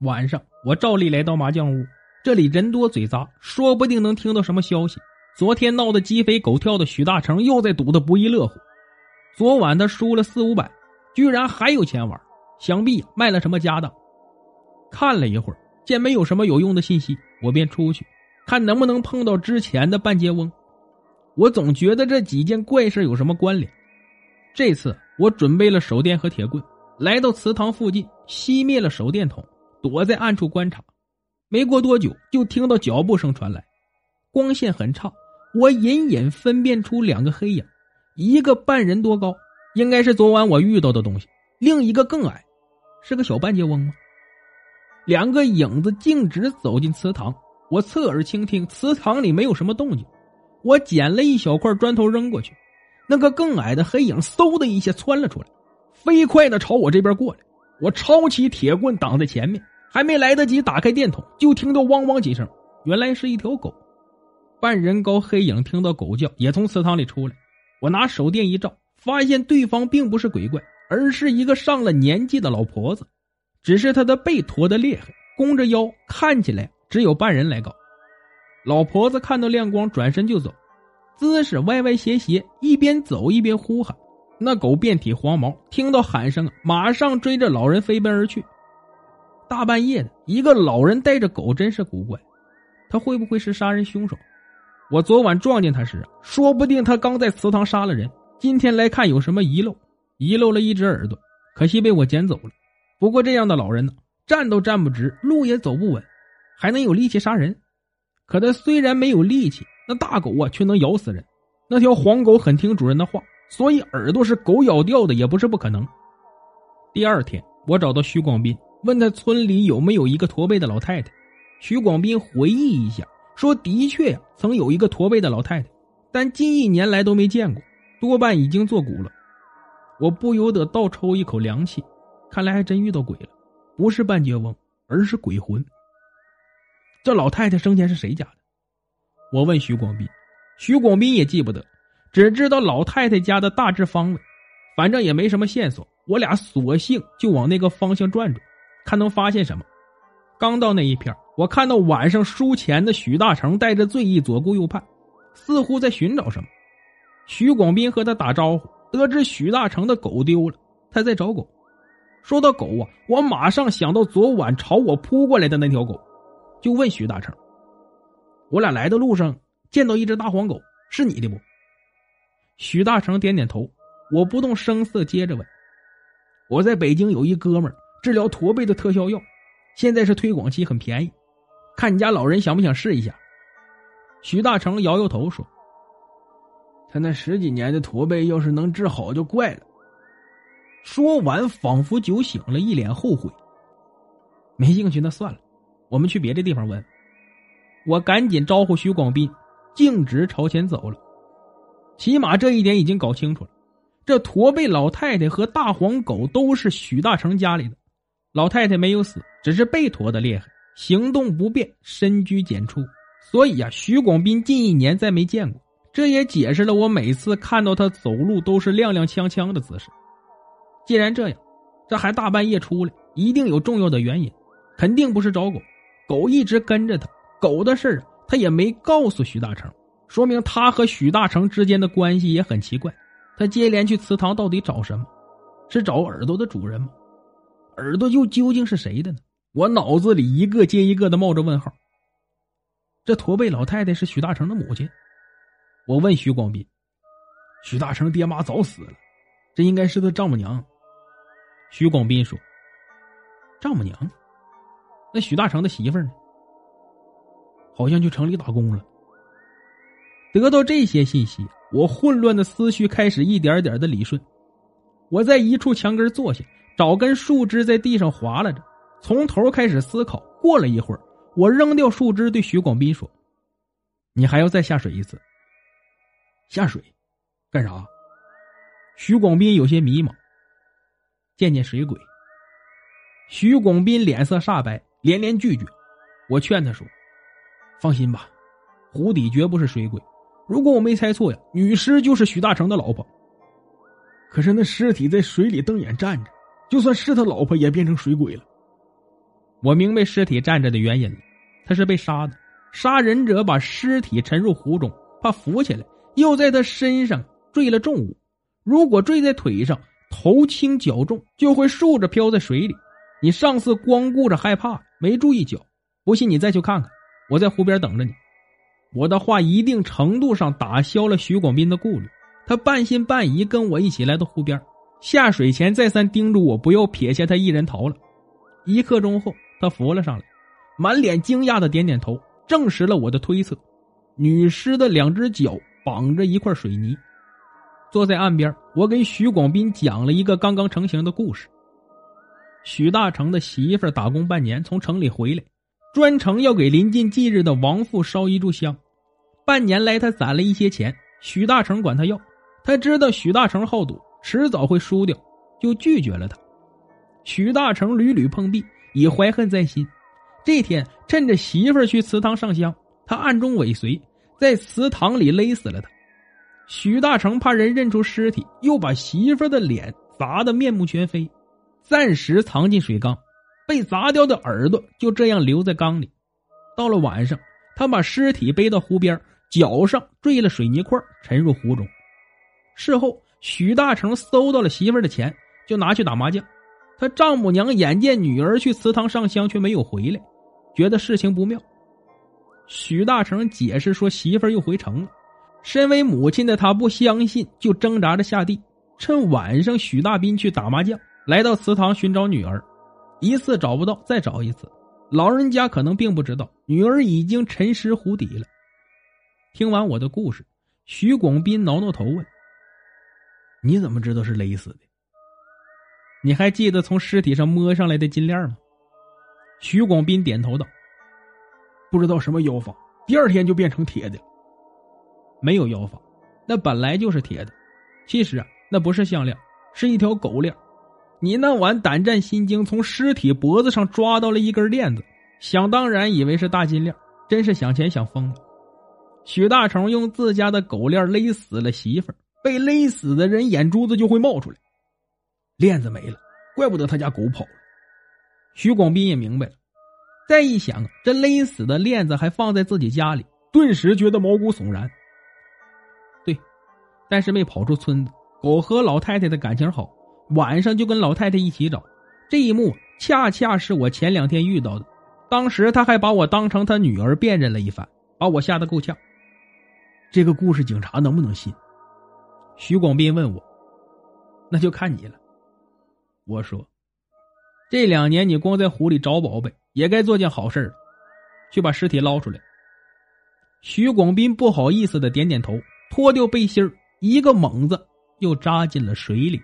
晚上我照例来到麻将屋，这里人多嘴杂，说不定能听到什么消息。昨天闹得鸡飞狗跳的许大成又在赌得不亦乐乎。昨晚他输了四五百，居然还有钱玩，想必卖了什么家当。看了一会儿，见没有什么有用的信息，我便出去看能不能碰到之前的半截翁。我总觉得这几件怪事有什么关联。这次我准备了手电和铁棍，来到祠堂附近，熄灭了手电筒，躲在暗处观察。没过多久，就听到脚步声传来，光线很差，我隐隐分辨出两个黑影，一个半人多高，应该是昨晚我遇到的东西；另一个更矮，是个小半截翁吗？两个影子径直走进祠堂，我侧耳倾听，祠堂里没有什么动静。我捡了一小块砖头扔过去，那个更矮的黑影嗖的一下窜了出来，飞快的朝我这边过来。我抄起铁棍挡在前面，还没来得及打开电筒，就听到汪汪几声，原来是一条狗。半人高黑影听到狗叫，也从祠堂里出来。我拿手电一照，发现对方并不是鬼怪，而是一个上了年纪的老婆子。只是他的背驼得厉害，弓着腰，看起来只有半人来高。老婆子看到亮光，转身就走，姿势歪歪斜斜，一边走一边呼喊。那狗遍体黄毛，听到喊声，马上追着老人飞奔而去。大半夜的，一个老人带着狗，真是古怪。他会不会是杀人凶手？我昨晚撞见他时，说不定他刚在祠堂杀了人。今天来看有什么遗漏？遗漏了一只耳朵，可惜被我捡走了。不过这样的老人呢，站都站不直，路也走不稳，还能有力气杀人？可他虽然没有力气，那大狗啊却能咬死人。那条黄狗很听主人的话，所以耳朵是狗咬掉的也不是不可能。第二天，我找到徐广斌，问他村里有没有一个驼背的老太太。徐广斌回忆一下，说的确呀，曾有一个驼背的老太太，但近一年来都没见过，多半已经作古了。我不由得倒抽一口凉气。看来还真遇到鬼了，不是半截翁，而是鬼魂。这老太太生前是谁家的？我问徐广斌，徐广斌也记不得，只知道老太太家的大致方位，反正也没什么线索。我俩索性就往那个方向转转，看能发现什么。刚到那一片，我看到晚上输钱的许大成带着醉意左顾右盼，似乎在寻找什么。徐广斌和他打招呼，得知许大成的狗丢了，他在找狗。说到狗啊，我马上想到昨晚朝我扑过来的那条狗，就问许大成：“我俩来的路上见到一只大黄狗，是你的不？”许大成点点头。我不动声色，接着问：“我在北京有一哥们治疗驼背的特效药，现在是推广期，很便宜，看你家老人想不想试一下？”徐大成摇摇头说：“他那十几年的驼背，要是能治好就怪了。”说完，仿佛酒醒了，一脸后悔。没兴趣，那算了，我们去别的地方问。我赶紧招呼徐广斌，径直朝前走了。起码这一点已经搞清楚了：这驼背老太太和大黄狗都是许大成家里的。老太太没有死，只是背驼的厉害，行动不便，深居简出。所以啊，徐广斌近一年再没见过，这也解释了我每次看到他走路都是踉踉跄跄的姿势。既然这样，这还大半夜出来，一定有重要的原因，肯定不是找狗。狗一直跟着他，狗的事儿他也没告诉徐大成，说明他和许大成之间的关系也很奇怪。他接连去祠堂，到底找什么？是找耳朵的主人吗？耳朵又究竟是谁的呢？我脑子里一个接一个的冒着问号。这驼背老太太是许大成的母亲，我问徐广斌，许大成爹妈早死了，这应该是他丈母娘。徐广斌说：“丈母娘，那许大成的媳妇呢？好像去城里打工了。”得到这些信息，我混乱的思绪开始一点点的理顺。我在一处墙根坐下，找根树枝在地上划拉着，从头开始思考。过了一会儿，我扔掉树枝，对徐广斌说：“你还要再下水一次。”下水，干啥？徐广斌有些迷茫。见见水鬼。徐广斌脸色煞白，连连拒绝。我劝他说：“放心吧，湖底绝不是水鬼。如果我没猜错呀，女尸就是徐大成的老婆。可是那尸体在水里瞪眼站着，就算是他老婆，也变成水鬼了。”我明白尸体站着的原因了，他是被杀的。杀人者把尸体沉入湖中，怕浮起来，又在他身上坠了重物。如果坠在腿上，头轻脚重，就会竖着漂在水里。你上次光顾着害怕，没注意脚。不信你再去看看，我在湖边等着你。我的话一定程度上打消了徐广斌的顾虑，他半信半疑跟我一起来到湖边。下水前再三叮嘱我不要撇下他一人逃了。一刻钟后，他浮了上来，满脸惊讶的点点头，证实了我的推测。女尸的两只脚绑着一块水泥。坐在岸边，我给许广斌讲了一个刚刚成型的故事。许大成的媳妇打工半年，从城里回来，专程要给临近忌日的亡父烧一炷香。半年来，他攒了一些钱，许大成管他要，他知道许大成好赌。迟早会输掉，就拒绝了他。许大成屡屡碰壁，已怀恨在心。这天，趁着媳妇儿去祠堂上香，他暗中尾随，在祠堂里勒死了他。许大成怕人认出尸体，又把媳妇儿的脸砸得面目全非，暂时藏进水缸。被砸掉的耳朵就这样留在缸里。到了晚上，他把尸体背到湖边，脚上坠了水泥块，沉入湖中。事后。许大成搜到了媳妇儿的钱，就拿去打麻将。他丈母娘眼见女儿去祠堂上香却没有回来，觉得事情不妙。许大成解释说，媳妇儿又回城了。身为母亲的他不相信，就挣扎着下地。趁晚上，许大斌去打麻将，来到祠堂寻找女儿。一次找不到，再找一次。老人家可能并不知道，女儿已经沉尸湖底了。听完我的故事，徐广斌挠挠头问。你怎么知道是勒死的？你还记得从尸体上摸上来的金链吗？徐广斌点头道：“不知道什么妖法，第二天就变成铁的。没有妖法，那本来就是铁的。其实啊，那不是项链，是一条狗链。你那晚胆战心惊，从尸体脖子上抓到了一根链子，想当然以为是大金链，真是想钱想疯了。许大成用自家的狗链勒死了媳妇儿。”被勒死的人眼珠子就会冒出来，链子没了，怪不得他家狗跑了。徐广斌也明白了，再一想，这勒死的链子还放在自己家里，顿时觉得毛骨悚然。对，但是没跑出村子。狗和老太太的感情好，晚上就跟老太太一起找。这一幕恰恰是我前两天遇到的，当时他还把我当成他女儿辨认了一番，把我吓得够呛。这个故事，警察能不能信？徐广斌问我：“那就看你了。”我说：“这两年你光在湖里找宝贝，也该做件好事了，去把尸体捞出来。”徐广斌不好意思的点点头，脱掉背心一个猛子又扎进了水里。